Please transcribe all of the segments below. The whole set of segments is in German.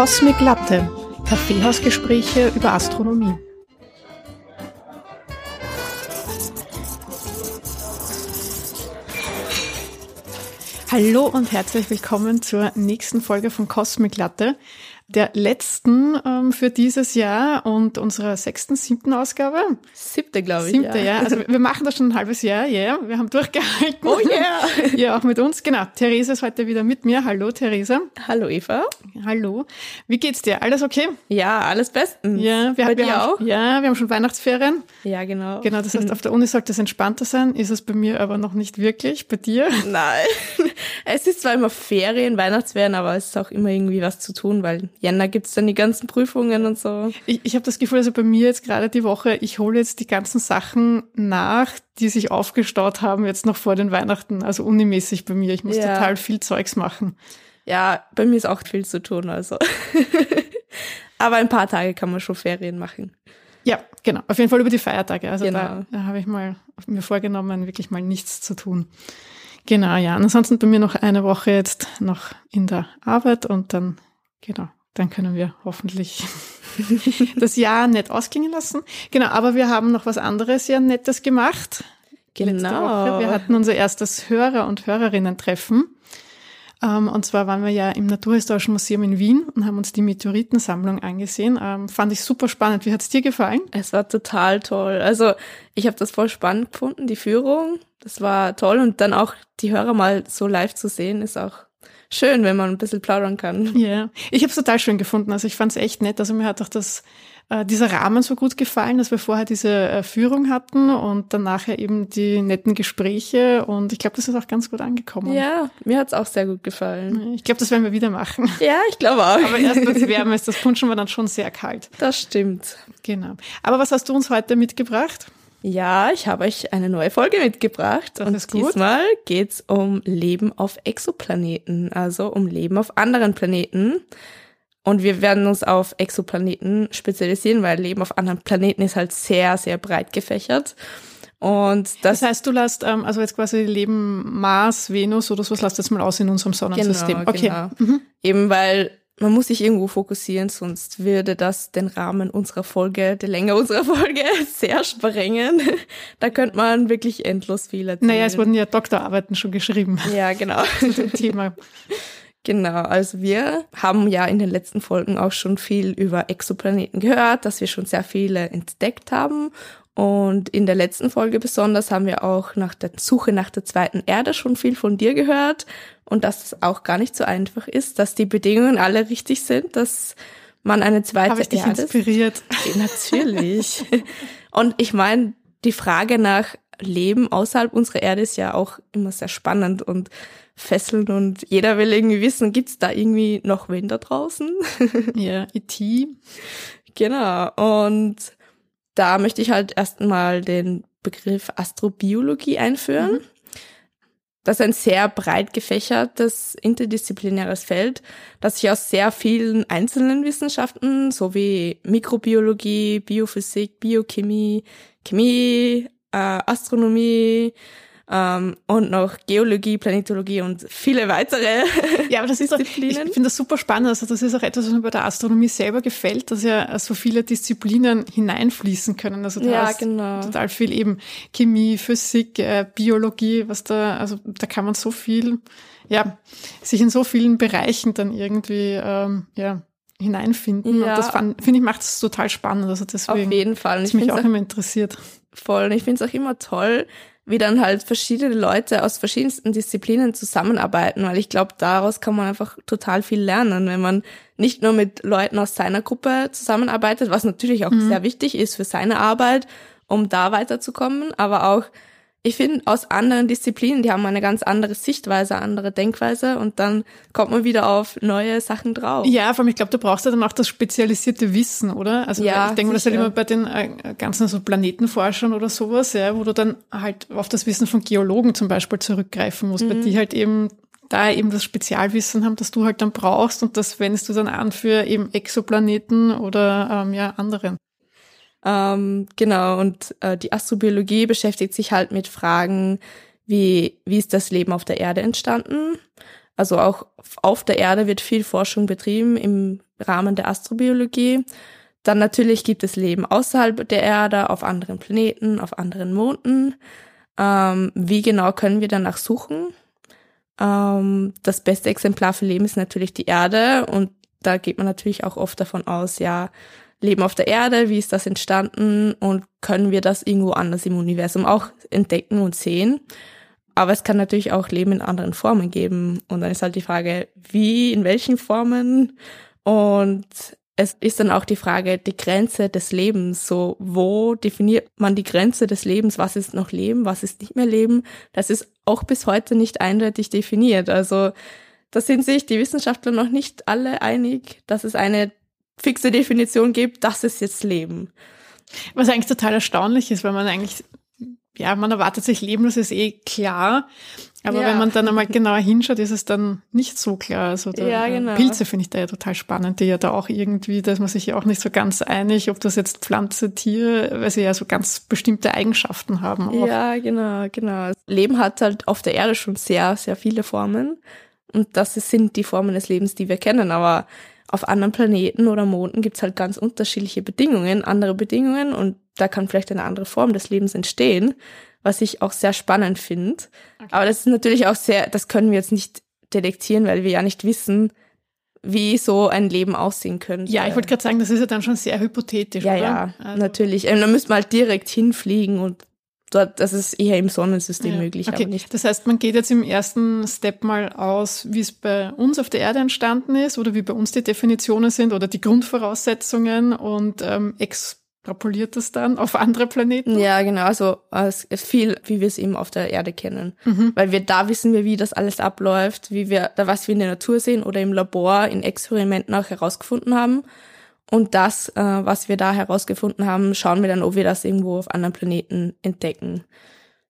Cosmic Latte, Kaffeehausgespräche über Astronomie. Hallo und herzlich willkommen zur nächsten Folge von Cosmic Latte der letzten ähm, für dieses Jahr und unserer sechsten, siebten Ausgabe. Siebte, glaube ich. Siebte, ja. ja. Also wir machen das schon ein halbes Jahr, ja. Yeah. Wir haben durchgehalten. Oh yeah. ja, auch mit uns. Genau. Therese ist heute wieder mit mir. Hallo, Therese. Hallo, Eva. Hallo. Wie geht's dir? Alles okay? Ja, alles bestens. Ja, wir, bei wir haben, auch? Ja, wir haben schon Weihnachtsferien. Ja, genau. Genau, das heißt, auf der Uni sollte es entspannter sein, ist es bei mir aber noch nicht wirklich. Bei dir? Nein. Es ist zwar immer Ferien, Weihnachtsferien, aber es ist auch immer irgendwie was zu tun, weil Jänner gibt's dann die ganzen Prüfungen und so. Ich, ich habe das Gefühl, also bei mir jetzt gerade die Woche, ich hole jetzt die ganzen Sachen nach, die sich aufgestaut haben, jetzt noch vor den Weihnachten, also unimäßig bei mir. Ich muss Ja. total viel Zeugs machen. Ja, bei mir ist auch viel zu tun, also. aber ein paar Tage kann man schon Ferien machen. Ja, genau. Auf jeden Fall über die Feiertage. Also da, Genau. da habe ich mal mir vorgenommen, wirklich mal nichts zu tun. Genau, ja. Und ansonsten bei mir noch eine Woche jetzt noch in der Arbeit und dann, genau, dann können wir hoffentlich das Jahr nett ausklingen lassen. Genau, aber wir haben noch was anderes sehr Nettes gemacht. Genau. Wir hatten unser erstes Hörer- und Hörerinnen-Treffen. Ähm, und zwar waren wir ja im Naturhistorischen Museum in Wien und haben uns die Meteoritensammlung angesehen. Ähm, fand ich super spannend. Wie hat's dir gefallen? Es war total toll. Also ich habe das voll spannend gefunden, die Führung. Das war toll und dann auch die Hörer mal so live zu sehen, ist auch schön, wenn man ein bisschen plaudern kann. Ja, ich habe es total schön gefunden. Also ich fand es echt nett. Also mir hat auch das, äh, dieser Rahmen so gut gefallen, dass wir vorher diese äh, Führung hatten und dann nachher eben die netten Gespräche. Und ich glaube, das ist auch ganz gut angekommen. Ja, mir hat's auch sehr gut gefallen. Ich glaube, das werden wir wieder machen. Ja, ich glaube auch. Aber erst wenn es wärmer ist, das Punschen war dann schon sehr kalt. Das stimmt. Genau. Aber was hast du uns heute mitgebracht? Ja, ich habe euch eine neue Folge mitgebracht. Das und diesmal geht's um Leben auf Exoplaneten, also um Leben auf anderen Planeten. Und wir werden uns auf Exoplaneten spezialisieren, weil Leben auf anderen Planeten ist halt sehr, sehr breit gefächert. Und das, Das heißt, du lässt ähm, also jetzt quasi Leben Mars, Venus oder sowas, lässt jetzt mal aus in unserem Sonnensystem. Genau, okay. genau. Mhm. eben weil man muss sich irgendwo fokussieren, sonst würde das den Rahmen unserer Folge, die Länge unserer Folge sehr sprengen. Da könnte man wirklich endlos viel erzählen. Naja, es wurden ja Doktorarbeiten schon geschrieben ja, genau. zu dem Thema. Genau, also wir haben ja in den letzten Folgen auch schon viel über Exoplaneten gehört, dass wir schon sehr viele entdeckt haben. Und in der letzten Folge besonders haben wir auch nach der Suche nach der zweiten Erde schon viel von dir gehört und dass es auch gar nicht so einfach ist, dass die Bedingungen alle richtig sind, dass man eine zweite Habe ich dich Erde inspiriert? Natürlich. Und ich meine, die Frage nach Leben außerhalb unserer Erde ist ja auch immer sehr spannend und fesselnd und jeder will irgendwie wissen, gibt's da irgendwie noch wen da draußen? Ja, E E.T. genau. Und da möchte ich halt erstmal den Begriff Astrobiologie einführen. Das ist ein sehr breit gefächertes interdisziplinäres Feld, das sich aus sehr vielen einzelnen Wissenschaften sowie Mikrobiologie, Biophysik, Biochemie, Chemie, äh, Astronomie ähm, und noch Geologie, Planetologie und viele weitere. Ja, aber das ist doch, ich finde das super spannend. Also das ist auch etwas, was mir bei der Astronomie selber gefällt, dass ja so viele Disziplinen hineinfließen können. Also da Ja, hast genau. total viel eben Chemie, Physik, äh, Biologie, was da, also da kann man so viel, ja, sich in so vielen Bereichen dann irgendwie, ähm, ja, hineinfinden. Ja. Und das finde ich macht es total spannend. Also deswegen Auf jeden Fall. Und ich mich auch auch immer interessiert. voll. Und ich finde es auch immer toll, wie dann halt verschiedene Leute aus verschiedensten Disziplinen zusammenarbeiten, weil ich glaube, daraus kann man einfach total viel lernen, wenn man nicht nur mit Leuten aus seiner Gruppe zusammenarbeitet, was natürlich auch sehr wichtig ist für seine Arbeit, um da weiterzukommen, aber auch ich finde, aus anderen Disziplinen, die haben eine ganz andere Sichtweise, andere Denkweise und dann kommt man wieder auf neue Sachen drauf. Ja, vor allem, ich glaube, du brauchst ja dann auch das spezialisierte Wissen, oder? Also Ja, ich denke, das ist halt immer bei den äh, ganzen so Planetenforschern oder sowas, ja, wo du dann halt auf das Wissen von Geologen zum Beispiel zurückgreifen musst, Mhm. weil die halt eben da eben das Spezialwissen haben, das du halt dann brauchst und das wendest du dann an für eben Exoplaneten oder ähm, ja andere. Ähm, genau, und äh, die Astrobiologie beschäftigt sich halt mit Fragen wie, wie ist das Leben auf der Erde entstanden? Also auch auf der Erde wird viel Forschung betrieben im Rahmen der Astrobiologie. Dann natürlich gibt es Leben außerhalb der Erde, auf anderen Planeten, auf anderen Monden. Ähm, wie genau können wir danach suchen? Ähm, das beste Exemplar für Leben ist natürlich die Erde und da geht man natürlich auch oft davon aus, ja, Leben auf der Erde, wie ist das entstanden und können wir das irgendwo anders im Universum auch entdecken und sehen. Aber es kann natürlich auch Leben in anderen Formen geben. Und dann ist halt die Frage, wie, in welchen Formen? Und es ist dann auch die Frage, die Grenze des Lebens. So, wo definiert man die Grenze des Lebens? Was ist noch Leben? Was ist nicht mehr Leben? Das ist auch bis heute nicht eindeutig definiert. Also, da sind sich die Wissenschaftler noch nicht alle einig, dass es eine fixe Definition gibt, das ist jetzt Leben. Was eigentlich total erstaunlich ist, weil man eigentlich, ja, man erwartet sich Leben, das ist eh klar. Aber ja. wenn man dann einmal genauer hinschaut, ist es dann nicht so klar. Also da, ja, genau. Pilze finde ich da ja total spannend, die ja da auch irgendwie, da ist man sich ja auch nicht so ganz einig, ob das jetzt Pflanze, Tier, weil sie ja so ganz bestimmte Eigenschaften haben. Auch. Ja, genau, genau. Leben hat halt auf der Erde schon sehr, sehr viele Formen. Und das sind die Formen des Lebens, die wir kennen. Aber auf anderen Planeten oder Monden gibt's halt ganz unterschiedliche Bedingungen, andere Bedingungen und da kann vielleicht eine andere Form des Lebens entstehen, was ich auch sehr spannend finde. Okay. Aber das ist natürlich auch sehr, das können wir jetzt nicht detektieren, weil wir ja nicht wissen, wie so ein Leben aussehen könnte. Ja, ich wollte gerade sagen, das ist ja dann schon sehr hypothetisch, ja, oder? Ja, also. natürlich. Und dann müsste man halt direkt hinfliegen und dort, das ist eher im Sonnensystem ja. möglich, okay. aber nicht. Das heißt, man geht jetzt im ersten Step mal aus, wie es bei uns auf der Erde entstanden ist oder wie bei uns die Definitionen sind oder die Grundvoraussetzungen und ähm, extrapoliert das dann auf andere Planeten? Ja, genau. Also es ist viel, wie wir es eben auf der Erde kennen. Mhm. Weil wir da wissen wir, wie das alles abläuft, wie wir, da was wir in der Natur sehen oder im Labor in Experimenten auch herausgefunden haben. Und das, äh, was wir da herausgefunden haben, schauen wir dann, ob wir das irgendwo auf anderen Planeten entdecken.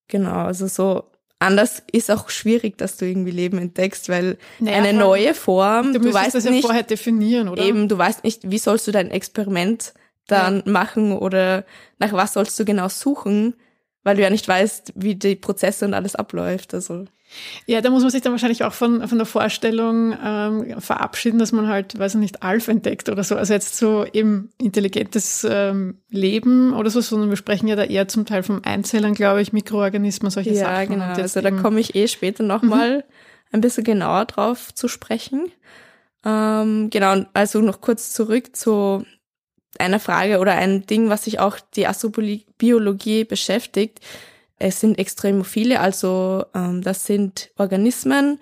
Genau, also so anders ist auch schwierig, dass du irgendwie Leben entdeckst, weil naja, eine neue Form, du, du weißt das ja nicht, vorher definieren, oder? Eben, du weißt nicht, wie sollst du dein Experiment dann ja. machen oder nach was sollst du genau suchen, weil du ja nicht weißt, wie die Prozesse und alles abläuft. Also ja, da muss man sich dann wahrscheinlich auch von, von der Vorstellung ähm, verabschieden, dass man halt, weiß ich nicht, Alf entdeckt oder so. Also jetzt so eben intelligentes ähm, Leben oder so, sondern wir sprechen ja da eher zum Teil vom Einzellern, glaube ich, Mikroorganismen, solche ja, Sachen. Ja, genau. Also da komme ich eh später nochmal mhm. ein bisschen genauer drauf zu sprechen. Ähm, genau, also noch kurz zurück zu einer Frage oder ein Ding, was sich auch die Astrobiologie beschäftigt es sind Extremophile, also ähm, das sind Organismen,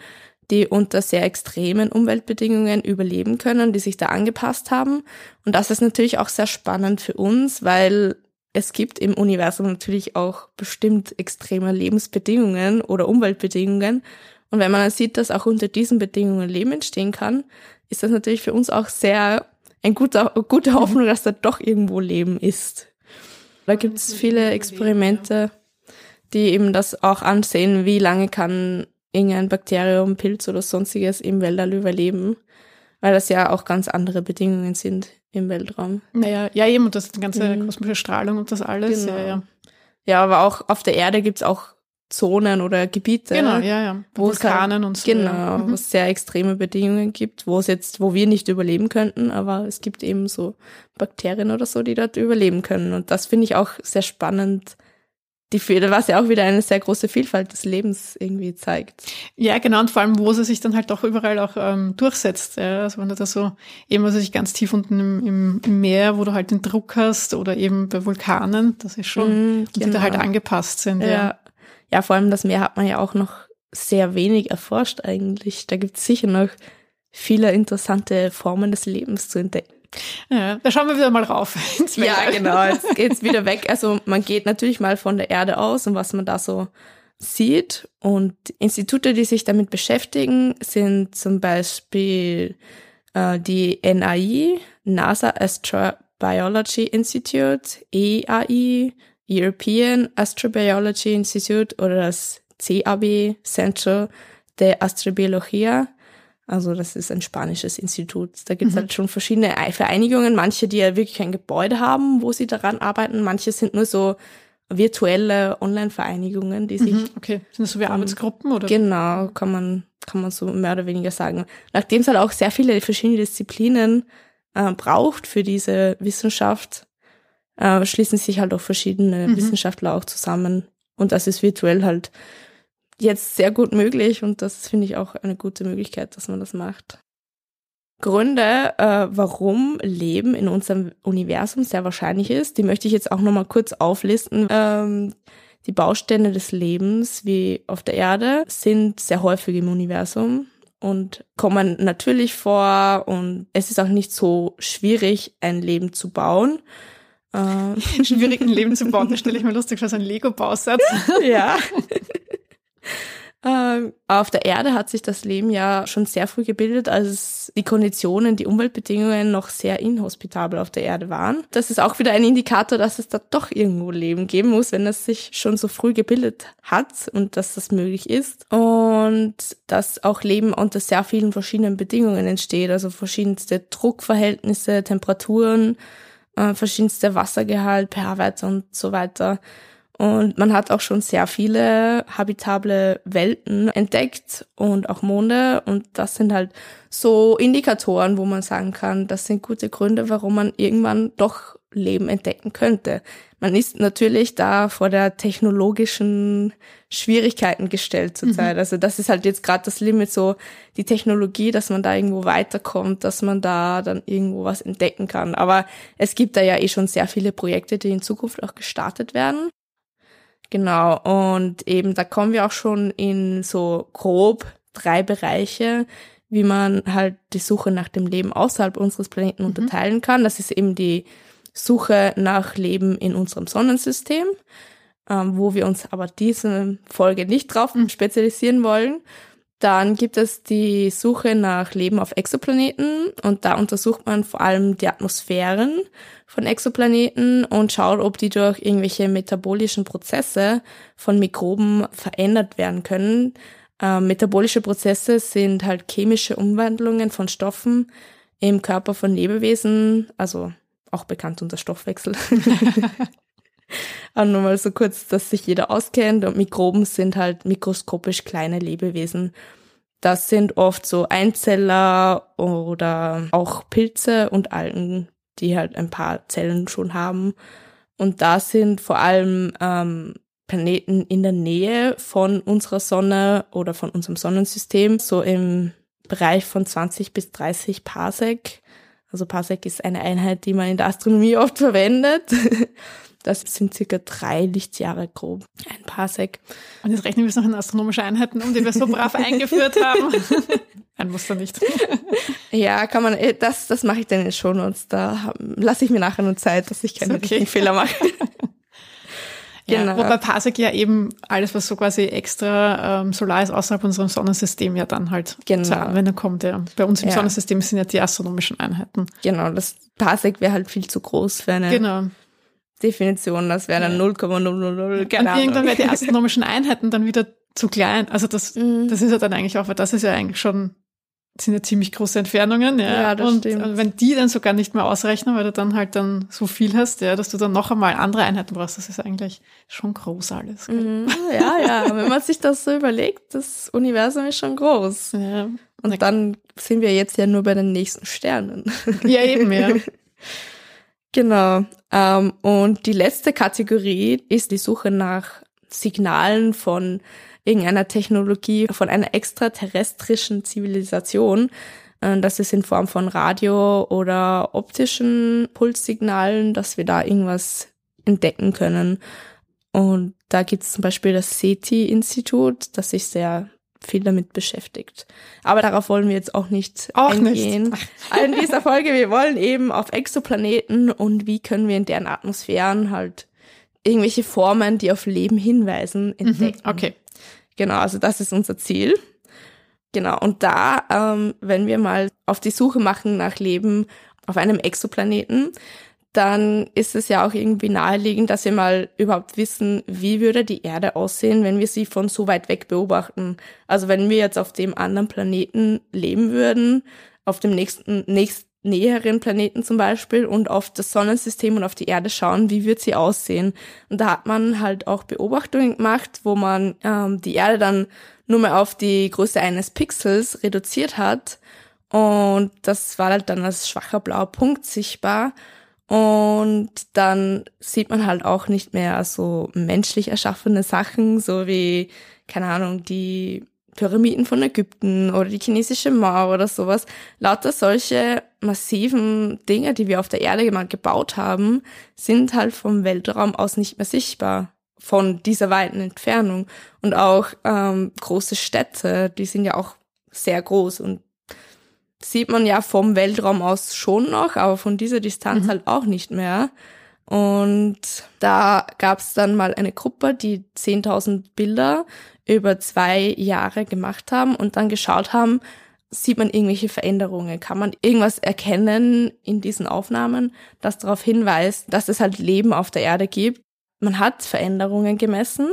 die unter sehr extremen Umweltbedingungen überleben können, die sich da angepasst haben. Und das ist natürlich auch sehr spannend für uns, weil es gibt im Universum natürlich auch bestimmt extreme Lebensbedingungen oder Umweltbedingungen. Und wenn man dann sieht, dass auch unter diesen Bedingungen Leben entstehen kann, ist das natürlich für uns auch sehr ein guter, gute Hoffnung, dass da doch irgendwo Leben ist. Da gibt es viele Experimente die eben das auch ansehen, wie lange kann irgendein Bakterium, Pilz oder sonstiges im Weltall überleben, weil das ja auch ganz andere Bedingungen sind im Weltraum. Naja, ja eben, und das die ganze mhm. kosmische Strahlung und das alles. Genau. Ja, ja. ja, aber auch auf der Erde gibt's auch Zonen oder Gebiete. Genau, ja, ja. Wo Vulkanen und so. Genau, mhm. wo es sehr extreme Bedingungen gibt, wo es jetzt, wo wir nicht überleben könnten, aber es gibt eben so Bakterien oder so, die dort überleben können. Und das finde ich auch sehr spannend, die was ja auch wieder eine sehr große Vielfalt des Lebens irgendwie zeigt. Ja, genau, und vor allem, wo sie sich dann halt doch überall auch ähm, durchsetzt. Ja. Also wenn du da so, eben also sich ganz tief unten im, im, im, Meer, wo du halt den Druck hast, oder eben bei Vulkanen, das ist schon, mm, genau. die da halt angepasst sind. Ja. ja. ja, vor allem das Meer hat man ja auch noch sehr wenig erforscht eigentlich. Da gibt es sicher noch viele interessante Formen des Lebens zu entdecken. Ja, da schauen wir wieder mal rauf ins Ja, genau. Jetzt geht's wieder weg. Also man geht natürlich mal von der Erde aus und was man da so sieht. Und Institute, die sich damit beschäftigen, sind zum Beispiel äh, die NAI, NASA Astrobiology Institute, EAI, European Astrobiology Institute oder das CAB, Central de Astrobiología also das ist ein spanisches Institut. Da gibt es mhm. halt schon verschiedene Vereinigungen, manche, die ja wirklich ein Gebäude haben, wo sie daran arbeiten, manche sind nur so virtuelle Online-Vereinigungen, die sich. Mhm, okay, sind das so wie Arbeitsgruppen oder? Genau, kann man, kann man so mehr oder weniger sagen. Nachdem es halt auch sehr viele verschiedene Disziplinen äh, braucht für diese Wissenschaft, äh, schließen sich halt auch verschiedene mhm. Wissenschaftler auch zusammen. Und das ist virtuell halt jetzt sehr gut möglich und das finde ich auch eine gute Möglichkeit, dass man das macht. Gründe, äh, warum Leben in unserem Universum sehr wahrscheinlich ist, die möchte ich jetzt auch nochmal kurz auflisten. Ähm, die Bausteine des Lebens, wie auf der Erde, sind sehr häufig im Universum und kommen natürlich vor und es ist auch nicht so schwierig, ein Leben zu bauen. Äh, schwierig ein Leben zu bauen, das stelle ich mir lustig vor, so ein Lego-Bausatz. ja. Ähm, auf der Erde hat sich das Leben ja schon sehr früh gebildet, als die Konditionen, die Umweltbedingungen noch sehr inhospitabel auf der Erde waren. Das ist auch wieder ein Indikator, dass es da doch irgendwo Leben geben muss, wenn es sich schon so früh gebildet hat und dass das möglich ist. Und dass auch Leben unter sehr vielen verschiedenen Bedingungen entsteht, also verschiedenste Druckverhältnisse, Temperaturen, äh, verschiedenste Wassergehalt, pH-Werte und so weiter. Und man hat auch schon sehr viele habitable Welten entdeckt und auch Monde. Und das sind halt so Indikatoren, wo man sagen kann, das sind gute Gründe, warum man irgendwann doch Leben entdecken könnte. Man ist natürlich da vor der technologischen Schwierigkeiten gestellt zurzeit. Mhm. Also das ist halt jetzt gerade das Limit, so die Technologie, dass man da irgendwo weiterkommt, dass man da dann irgendwo was entdecken kann. Aber es gibt da ja eh schon sehr viele Projekte, die in Zukunft auch gestartet werden. Genau, und eben da kommen wir auch schon in so grob drei Bereiche, wie man halt die Suche nach dem Leben außerhalb unseres Planeten mhm. unterteilen kann. Das ist eben die Suche nach Leben in unserem Sonnensystem, ähm, wo wir uns aber diese Folge nicht drauf mhm. spezialisieren wollen. Dann gibt es die Suche nach Leben auf Exoplaneten und da untersucht man vor allem die Atmosphären von Exoplaneten und schaut, ob die durch irgendwelche metabolischen Prozesse von Mikroben verändert werden können. Ähm, metabolische Prozesse sind halt chemische Umwandlungen von Stoffen im Körper von Lebewesen, also auch bekannt unter Stoffwechsel. Aber nur mal so kurz, dass sich jeder auskennt. Und Mikroben sind halt mikroskopisch kleine Lebewesen. Das sind oft so Einzeller oder auch Pilze und Algen, die halt ein paar Zellen schon haben. Und da sind vor allem ähm, Planeten in der Nähe von unserer Sonne oder von unserem Sonnensystem, so im Bereich von 20 bis 30 Parsec. Also Parsec ist eine Einheit, die man in der Astronomie oft verwendet. Das sind circa drei Lichtjahre grob, ein Parsec. Und jetzt rechnen wir es noch in astronomische Einheiten um, die wir so brav eingeführt haben. Ein Muster nicht. Ja, kann man, äh, das, das mache ich dann in den Shownotes. Da lasse ich mir nachher nur Zeit, dass ich keine okay. Fehler mache. Genau. Ja, wobei Parsec ja eben alles, was so quasi extra ähm, solar ist, außerhalb unserem Sonnensystem ja dann halt genau. zur Anwendung kommt. Ja. Bei uns im ja. Sonnensystem sind ja die astronomischen Einheiten. Genau, das Parsec wäre halt viel zu groß für eine genau. Definition, das wäre dann 0,000, keine Ahnung. Irgendwann wären die astronomischen Einheiten dann wieder zu klein. Also das, mhm. das ist ja dann eigentlich auch, weil das ist ja eigentlich schon, sind ja ziemlich große Entfernungen, ja. ja das und stimmt. wenn die dann sogar nicht mehr ausrechnen, weil du dann halt dann so viel hast, ja, dass du dann noch einmal andere Einheiten brauchst, das ist eigentlich schon groß alles. Mhm. Ja, ja, wenn man sich das so überlegt, das Universum ist schon groß. Ja. Und dann sind wir jetzt ja nur bei den nächsten Sternen. Ja, eben, ja. Genau. Ähm, und die letzte Kategorie ist die Suche nach Signalen von irgendeiner Technologie, von einer extraterrestrischen Zivilisation. Äh, das ist in Form von Radio oder optischen Pulssignalen, dass wir da irgendwas entdecken können. Und da gibt es zum Beispiel das SETI-Institut, das sich sehr viel damit beschäftigt. Aber darauf wollen wir jetzt auch nicht auch eingehen. Nicht. In dieser Folge, wir wollen eben auf Exoplaneten und wie können wir in deren Atmosphären halt irgendwelche Formen, die auf Leben hinweisen, mhm, entdecken. Mhm, okay. Genau, also das ist unser Ziel. Genau, und da, ähm, wenn wir mal auf die Suche machen nach Leben auf einem Exoplaneten, dann ist es ja auch irgendwie naheliegend, dass wir mal überhaupt wissen, wie würde die Erde aussehen, wenn wir sie von so weit weg beobachten. Also wenn wir jetzt auf dem anderen Planeten leben würden, auf dem nächsten, nächst näheren Planeten zum Beispiel und auf das Sonnensystem und auf die Erde schauen, wie wird sie aussehen. Und da hat man halt auch Beobachtungen gemacht, wo man ähm, die Erde dann nur mal auf die Größe eines Pixels reduziert hat Und das war halt dann als schwacher blauer Punkt sichtbar. Und dann sieht man halt auch nicht mehr so menschlich erschaffene Sachen, so wie, keine Ahnung, die Pyramiden von Ägypten oder die chinesische Mauer oder sowas. Lauter solche massiven Dinge, die wir auf der Erde mal gebaut haben, sind halt vom Weltraum aus nicht mehr sichtbar von dieser weiten Entfernung. Und auch ähm, große Städte, die sind ja auch sehr groß und sieht man ja vom Weltraum aus schon noch, aber von dieser Distanz mhm. halt auch nicht mehr. Und da gab es dann mal eine Gruppe, die 10.000 Bilder über zwei Jahre gemacht haben und dann geschaut haben, sieht man irgendwelche Veränderungen? Kann man irgendwas erkennen in diesen Aufnahmen, das darauf hinweist, dass es halt Leben auf der Erde gibt? Man hat Veränderungen gemessen.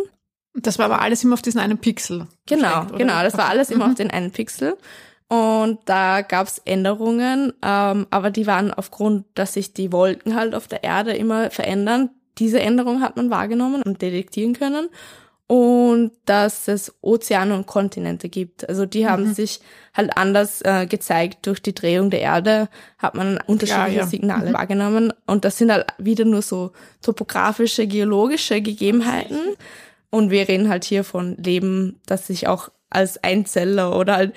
Das war aber alles immer auf diesen einen Pixel. Genau, genau. Das war alles immer mhm. auf den einen Pixel. Und da gab es Änderungen, ähm, aber die waren aufgrund, dass sich die Wolken halt auf der Erde immer verändern. Diese Änderung hat man wahrgenommen und detektieren können. Und dass es Ozeane und Kontinente gibt. Also die haben mhm. sich halt anders äh, gezeigt. Durch die Drehung der Erde hat man unterschiedliche ja, ja. Signale mhm. wahrgenommen. Und das sind halt wieder nur so topografische, geologische Gegebenheiten. Und wir reden halt hier von Leben, das sich auch als Einzeller oder halt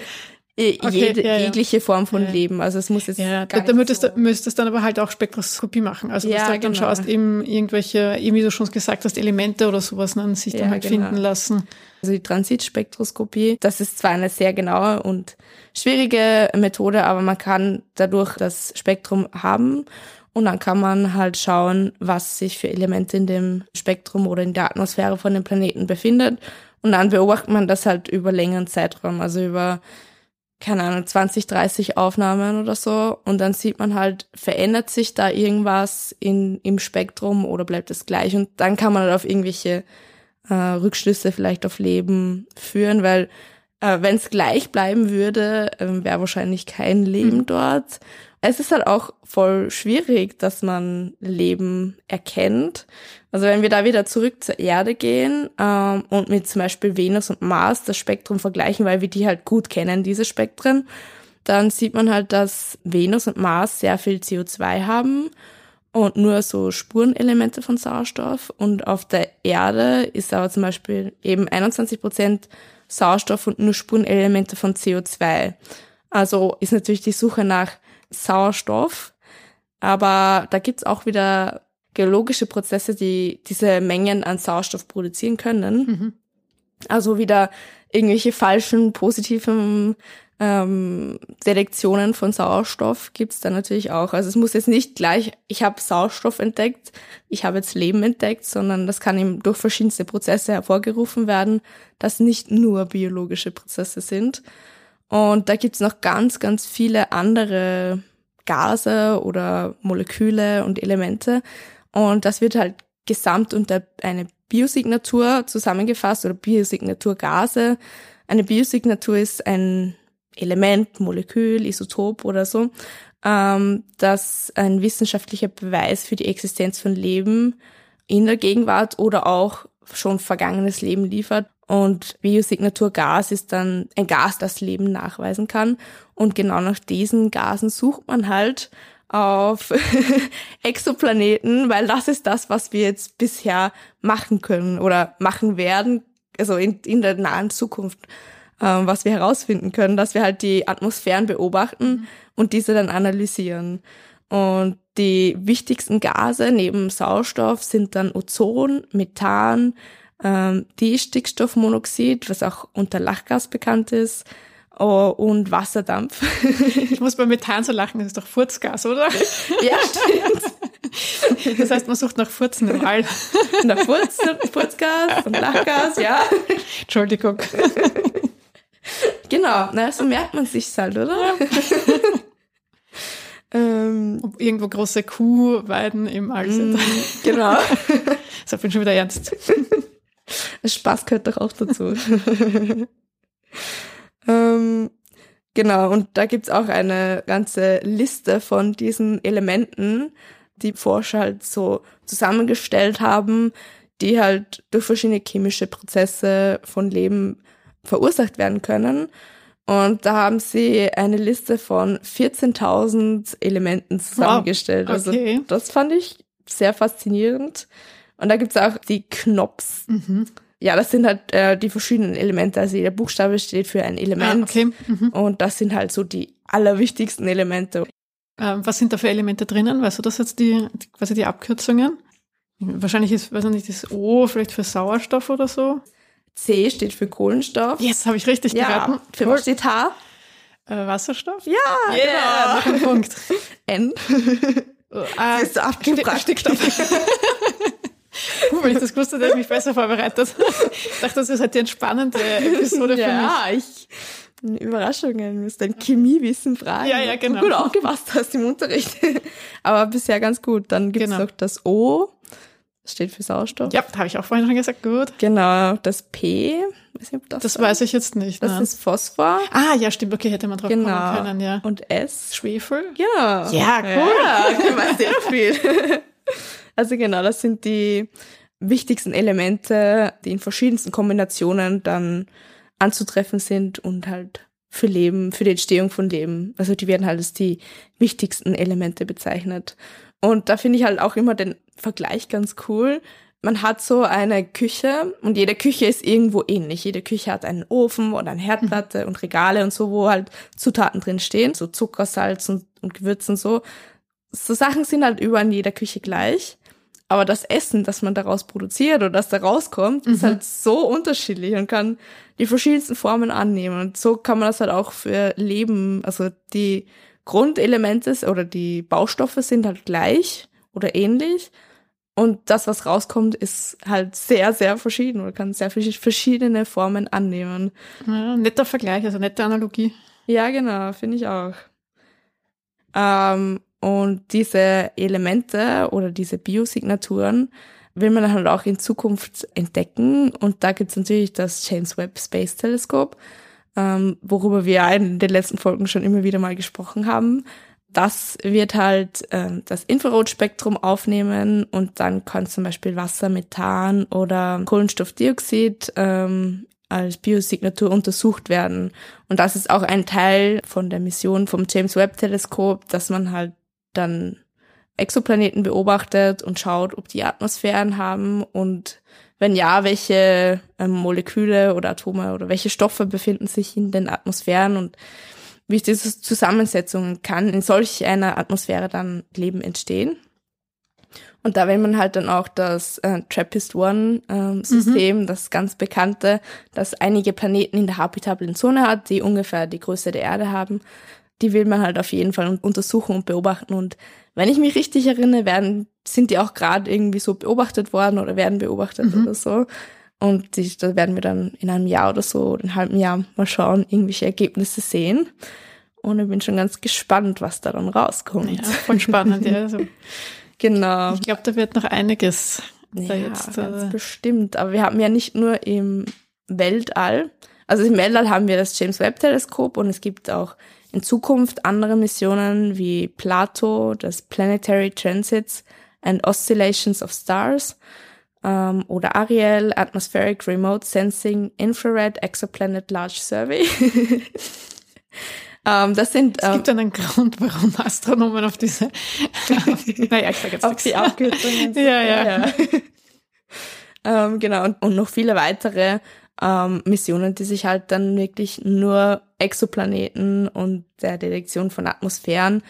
Okay, jede, ja, ja. jegliche Form von ja. Leben. Also es muss jetzt ja, gar da müsstest, so. müsstest dann aber halt auch Spektroskopie machen. Also dass du halt dann genau. schaust, eben irgendwelche, eben wie du schon gesagt hast, Elemente oder sowas dann sich dann halt genau. finden lassen. Also die Transitspektroskopie, das ist zwar eine sehr genaue und schwierige Methode, aber man kann dadurch das Spektrum haben und dann kann man halt schauen, was sich für Elemente in dem Spektrum oder in der Atmosphäre von dem Planeten befindet. Und dann beobachtet man das halt über längeren Zeitraum, also über keine Ahnung, 20, 30 Aufnahmen oder so. Und dann sieht man halt, verändert sich da irgendwas in, im Spektrum oder bleibt es gleich? Und dann kann man halt auf irgendwelche äh, Rückschlüsse vielleicht auf Leben führen, weil äh, wenn es gleich bleiben würde, äh, wäre wahrscheinlich kein Leben mhm. dort. Es ist halt auch voll schwierig, dass man Leben erkennt. Also wenn wir da wieder zurück zur Erde gehen ähm, und mit zum Beispiel Venus und Mars das Spektrum vergleichen, weil wir die halt gut kennen, diese Spektren, dann sieht man halt, dass Venus und Mars sehr viel CO2 haben und nur so Spurenelemente von Sauerstoff. Und auf der Erde ist aber zum Beispiel eben 21 Prozent Sauerstoff und nur Spurenelemente von CO2. Also ist natürlich die Suche nach Sauerstoff. Aber da gibt's auch wieder geologische Prozesse, die diese Mengen an Sauerstoff produzieren können. Mhm. Also wieder irgendwelche falschen, positiven ähm, Selektionen von Sauerstoff gibt's da natürlich auch. Also es muss jetzt nicht gleich, ich habe Sauerstoff entdeckt, ich habe jetzt Leben entdeckt, sondern das kann eben durch verschiedenste Prozesse hervorgerufen werden, das nicht nur biologische Prozesse sind. Und da gibt's noch ganz, ganz viele andere Gase oder Moleküle und Elemente. Und das wird halt gesamt unter eine Biosignatur zusammengefasst oder Biosignaturgase. Eine Biosignatur ist ein Element, Molekül, Isotop oder so, ähm, das ein wissenschaftlicher Beweis für die Existenz von Leben in der Gegenwart oder auch schon vergangenes Leben liefert. Und Biosignaturgas ist dann ein Gas, das Leben nachweisen kann. Und genau nach diesen Gasen sucht man halt auf Exoplaneten, weil das ist das, was wir jetzt bisher machen können oder machen werden, also in, in der nahen Zukunft, äh, was wir herausfinden können, dass wir halt die Atmosphären beobachten mhm. und diese dann analysieren. Und die wichtigsten Gase neben Sauerstoff sind dann Ozon, Methan, ähm, die Stickstoffmonoxid, was auch unter Lachgas bekannt ist, Oh, und Wasserdampf. Ich muss bei Methan so lachen, das ist doch Furzgas, oder? Ja, stimmt. Das heißt, man sucht nach Furzen im All. Nach Furz, Furzgas und Lachgas, ja. Entschuldigung. Genau, na, so merkt man sich's halt, oder? Ja. ähm, Ob irgendwo große Kuhweiden im All sind. Mm, genau. So, bin schon wieder ernst. Spaß gehört doch auch dazu. Genau, und da gibt's auch eine ganze Liste von diesen Elementen, die Forscher halt so zusammengestellt haben, die halt durch verschiedene chemische Prozesse von Leben verursacht werden können. Und da haben sie eine Liste von 14.000 Elementen zusammengestellt. Wow. Okay. Also das fand ich sehr faszinierend. Und da gibt's auch die Knops. Mhm. Ja, das sind halt äh, die verschiedenen Elemente. Also jeder Buchstabe steht für ein Element. Ah, okay. Mhm. Und das sind halt so die allerwichtigsten Elemente. Ähm, was sind da für Elemente drinnen? Weißt du das jetzt die, die quasi die Abkürzungen? Wahrscheinlich ist, weiß ich nicht, das O vielleicht für Sauerstoff oder so. C steht für Kohlenstoff. Yes, habe ich richtig ja, geraten. für was steht H? Äh, Wasserstoff? Ja, Yeah, noch ein Punkt. N. Ah, Sie ist so abgefragt. Stickstoff. Puh, wenn ich das gewusst hätte, hätte ich mich besser vorbereitet. Ich dachte, das ist halt die entspannende Episode für mich. Ja, ich. Überraschungen, du musst dein Chemiewissen fragen. Ja, ja, genau. gut aufgepasst hast im Unterricht. Aber bisher ganz gut. Dann gibt's Genau. noch das O, das steht für Sauerstoff. Ja, habe ich auch vorhin schon gesagt. Gut. Genau, das P, weiß nicht, das, Das weiß ich jetzt nicht. das nein. ist Phosphor. ah, ja, stimmt. Okay, hätte man drauf Genau. kommen können, ja. Und S. Schwefel? Ja. Ja, cool. Ja, ich weiß sehr viel. Also genau, das sind die wichtigsten Elemente, die in verschiedensten Kombinationen dann anzutreffen sind und halt für Leben, für die Entstehung von Leben. Also die werden halt als die wichtigsten Elemente bezeichnet. Und da finde ich halt auch immer den Vergleich ganz cool. Man hat so eine Küche und jede Küche ist irgendwo ähnlich. Jede Küche hat einen Ofen oder eine Herdplatte und Regale und so, wo halt Zutaten drin stehen, so Zucker, Salz und, und Gewürz und so. So Sachen sind halt überall in jeder Küche gleich. Aber das Essen, das man daraus produziert oder das da rauskommt, ist halt so unterschiedlich und kann die verschiedensten Formen annehmen. Und so kann man das halt auch für Leben, also die Grundelemente oder die Baustoffe sind halt gleich oder ähnlich. Und das, was rauskommt, ist halt sehr, sehr verschieden oder kann sehr verschi- verschiedene Formen annehmen. Ja, netter Vergleich, also nette Analogie. Ja, genau, finde ich auch. Ähm, und diese Elemente oder diese Biosignaturen will man halt auch in Zukunft entdecken. Und da gibt's natürlich das James Webb Space Telescope, ähm, worüber wir in den letzten Folgen schon immer wieder mal gesprochen haben. Das wird halt ähm, das Infrarotspektrum aufnehmen und dann kann zum Beispiel Wasser, Methan oder Kohlenstoffdioxid ähm, als Biosignatur untersucht werden. Und das ist auch ein Teil von der Mission vom James Webb Teleskop, dass man halt dann Exoplaneten beobachtet und schaut, ob die Atmosphären haben und wenn ja, welche ähm, Moleküle oder Atome oder welche Stoffe befinden sich in den Atmosphären und wie diese Zusammensetzungen kann in solch einer Atmosphäre dann Leben entstehen. Und da will man halt dann auch das äh, TRAPPIST-1-System, das ganz bekannte, das einige Planeten in der habitablen Zone hat, die ungefähr die Größe der Erde haben, die will man halt auf jeden Fall un- untersuchen und beobachten. Und wenn ich mich richtig erinnere, werden, sind die auch gerade irgendwie so beobachtet worden oder werden beobachtet oder so. Und die, da werden wir dann in einem Jahr oder so, oder in einem halben Jahr mal schauen, irgendwelche Ergebnisse sehen. Und ich bin schon ganz gespannt, was da dann rauskommt. Ja, voll spannend, ja. Also, Genau. ich glaube, da wird noch einiges da Ja, jetzt. ganz Äh, bestimmt. Aber wir haben ja nicht nur im Weltall, also im Weltall haben wir das James Webb Teleskop und es gibt auch in Zukunft andere Missionen wie Plato, das Planetary Transits and Oscillations of Stars ähm, oder Ariel, Atmospheric Remote Sensing Infrared Exoplanet Large Survey. ähm, das sind es ähm, gibt einen Grund, warum Astronomen auf diese. naja, ich sag jetzt auf nichts. die Abkürzungen. Ja, ja. ähm, genau, und, und noch viele weitere ähm, Missionen, die sich halt dann wirklich nur Exoplaneten und der Detektion von Atmosphären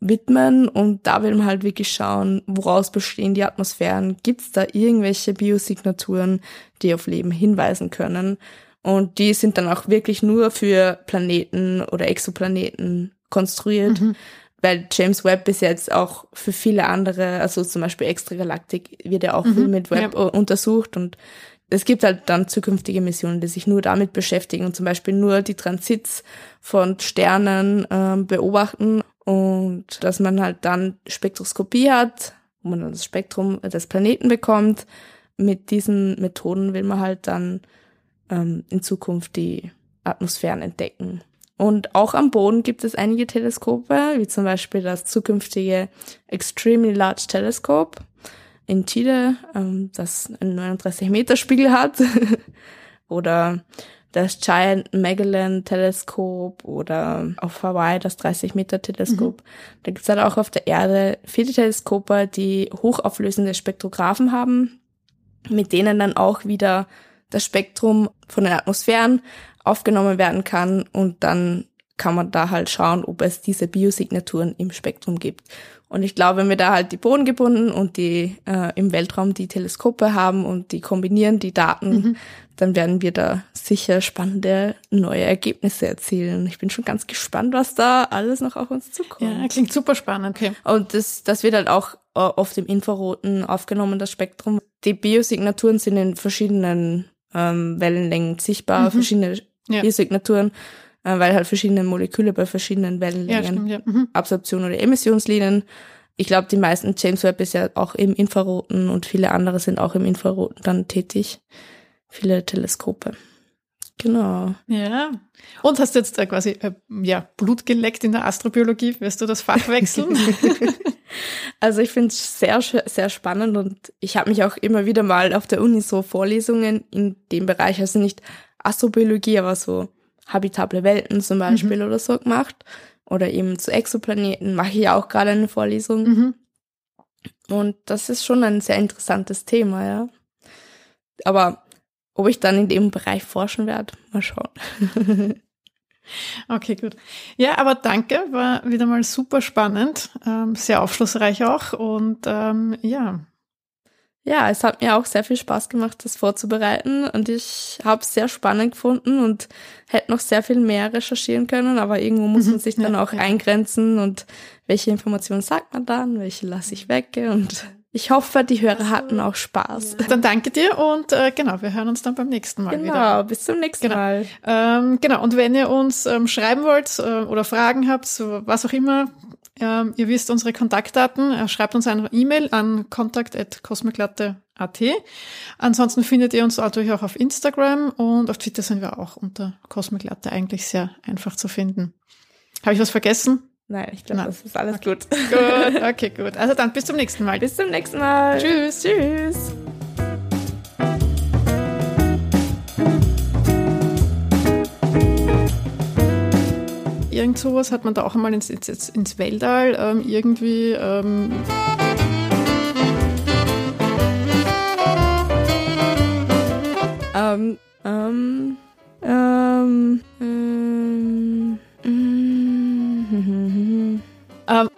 widmen. Und da will man halt wirklich schauen, woraus bestehen die Atmosphären. Gibt es da irgendwelche Biosignaturen, die auf Leben hinweisen können? Und die sind dann auch wirklich nur für Planeten oder Exoplaneten konstruiert weil James Webb bis jetzt auch für viele andere, also zum Beispiel Extragalaktik, wird ja auch viel mit Webb ja. untersucht und es gibt halt dann zukünftige Missionen, die sich nur damit beschäftigen und zum Beispiel nur die Transits von Sternen ähm, beobachten und dass man halt dann Spektroskopie hat, wo man dann das Spektrum des Planeten bekommt. Mit diesen Methoden will man halt dann ähm, in Zukunft die Atmosphären entdecken. Und auch am Boden gibt es einige Teleskope, wie zum Beispiel das zukünftige Extremely Large Telescope in Chile, ähm, das einen 39 Meter Spiegel hat. Oder das Giant Magellan Teleskop oder auf Hawaii das 30 Meter Teleskop. Mhm. Da gibt's halt auch auf der Erde viele Teleskope, die hochauflösende Spektrographen haben, mit denen dann auch wieder das Spektrum von den Atmosphären aufgenommen werden kann und dann kann man da halt schauen, ob es diese Biosignaturen im Spektrum gibt. Und ich glaube, wenn wir da halt die bodengebunden und die äh, im Weltraum die Teleskope haben und die kombinieren die Daten, mhm. dann werden wir da sicher spannende neue Ergebnisse erzielen. Ich bin schon ganz gespannt, was da alles noch auf uns zukommt. Ja, klingt super spannend. Okay. Und das, das wird halt auch äh, oft im Infraroten aufgenommen, das Spektrum. Die Biosignaturen sind in verschiedenen ähm, Wellenlängen sichtbar, mhm. verschiedene ja. Biosignaturen äh, weil halt verschiedene Moleküle bei verschiedenen Wellenlängen, ja, stimmt, ja. Mhm. Absorption oder Emissionslinien. Ich glaube, die meisten James Webb ist ja auch im Infraroten und viele andere sind auch im Infraroten dann tätig. Viele Teleskope. Genau. Ja. Und hast du jetzt äh, quasi äh, ja, Blut geleckt in der Astrobiologie? Wirst du das Fach wechseln? also ich finde es sehr, sehr spannend und ich habe mich auch immer wieder mal auf der Uni so Vorlesungen in dem Bereich, also nicht Astrobiologie, aber so habitable Welten zum Beispiel mhm. oder so gemacht. Oder eben zu Exoplaneten mache ich ja auch gerade eine Vorlesung. Mhm. Und das ist schon ein sehr interessantes Thema, ja. Aber ob ich dann in dem Bereich forschen werde, mal schauen. Okay, gut. Ja, aber danke, war wieder mal super spannend, ähm, sehr aufschlussreich auch und ähm, ja, ja, es hat mir auch sehr viel Spaß gemacht, das vorzubereiten und ich habe es sehr spannend gefunden und hätte noch sehr viel mehr recherchieren können, aber irgendwo muss man sich dann auch eingrenzen und welche Informationen sagt man dann, welche lasse ich weg und ich hoffe, die Hörer hatten auch Spaß. Dann danke dir und äh, genau, wir hören uns dann beim nächsten Mal genau, wieder. Genau, bis zum nächsten genau. Mal. Ähm, genau, und wenn ihr uns ähm, schreiben wollt äh, oder Fragen habt, so, was auch immer, ähm, ihr wisst unsere Kontaktdaten. Schreibt uns eine E-Mail an kontakt.kosmoglatte.at. Ansonsten findet ihr uns natürlich auch auf Instagram und auf Twitter sind wir auch unter Kosmoglatte eigentlich sehr einfach zu finden. Habe ich was vergessen? Nein, ich glaube, das ist alles okay. gut. Gut, okay, gut. Also dann bis zum nächsten Mal. Bis zum nächsten Mal. Tschüss. Tschüss. Irgend sowas hat man da auch einmal ins, ins, ins Weltall ähm, irgendwie. Ähm ähm, ähm, ähm, ähm, ähm,